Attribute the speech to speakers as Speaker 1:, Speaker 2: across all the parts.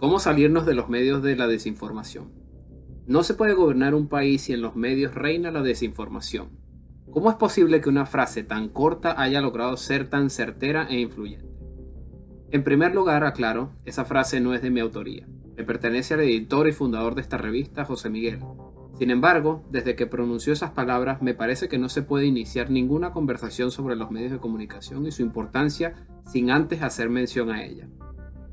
Speaker 1: ¿Cómo salirnos de los medios de la desinformación? No se puede gobernar un país si en los medios reina la desinformación. ¿Cómo es posible que una frase tan corta haya logrado ser tan certera e influyente? En primer lugar, aclaro, esa frase no es de mi autoría. Le pertenece al editor y fundador de esta revista, José Miguel. Sin embargo, desde que pronunció esas palabras, me parece que no se puede iniciar ninguna conversación sobre los medios de comunicación y su importancia sin antes hacer mención a ella.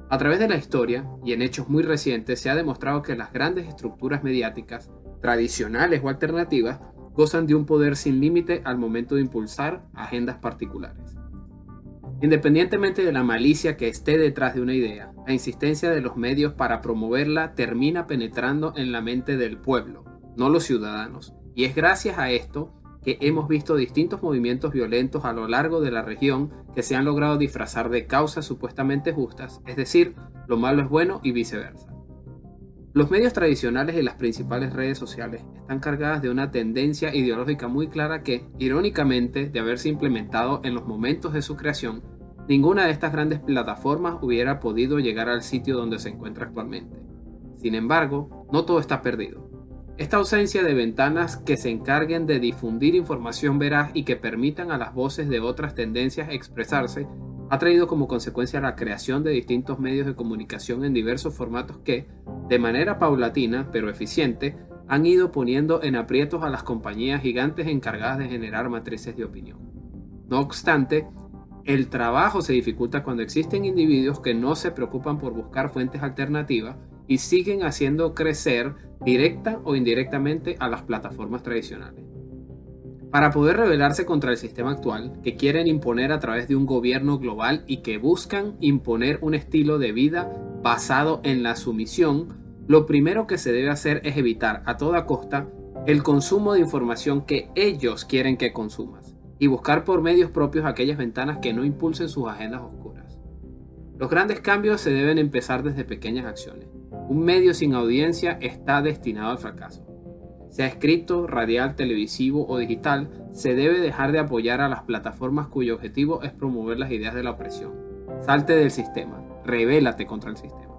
Speaker 1: A través de la historia y en hechos muy recientes se ha demostrado que las grandes estructuras mediáticas, tradicionales o alternativas, gozan de un poder sin límite al momento de impulsar agendas particulares. Independientemente de la malicia que esté detrás de una idea, la insistencia de los medios para promoverla termina penetrando en la mente del pueblo, no los ciudadanos, y es gracias a esto hemos visto distintos movimientos violentos a lo largo de la región que se han logrado disfrazar de causas supuestamente justas, es decir, lo malo es bueno y viceversa. Los medios tradicionales y las principales redes sociales están cargadas de una tendencia ideológica muy clara que, irónicamente, de haberse implementado en los momentos de su creación, ninguna de estas grandes plataformas hubiera podido llegar al sitio donde se encuentra actualmente. Sin embargo, no todo está perdido. Esta ausencia de ventanas que se encarguen de difundir información veraz y que permitan a las voces de otras tendencias expresarse ha traído como consecuencia la creación de distintos medios de comunicación en diversos formatos que, de manera paulatina pero eficiente, han ido poniendo en aprietos a las compañías gigantes encargadas de generar matrices de opinión. No obstante, el trabajo se dificulta cuando existen individuos que no se preocupan por buscar fuentes alternativas y siguen haciendo crecer directa o indirectamente a las plataformas tradicionales. Para poder rebelarse contra el sistema actual, que quieren imponer a través de un gobierno global y que buscan imponer un estilo de vida basado en la sumisión, lo primero que se debe hacer es evitar a toda costa el consumo de información que ellos quieren que consumas y buscar por medios propios aquellas ventanas que no impulsen sus agendas oscuras. Los grandes cambios se deben empezar desde pequeñas acciones. Un medio sin audiencia está destinado al fracaso. Sea escrito, radial, televisivo o digital, se debe dejar de apoyar a las plataformas cuyo objetivo es promover las ideas de la opresión. Salte del sistema, rebélate contra el sistema.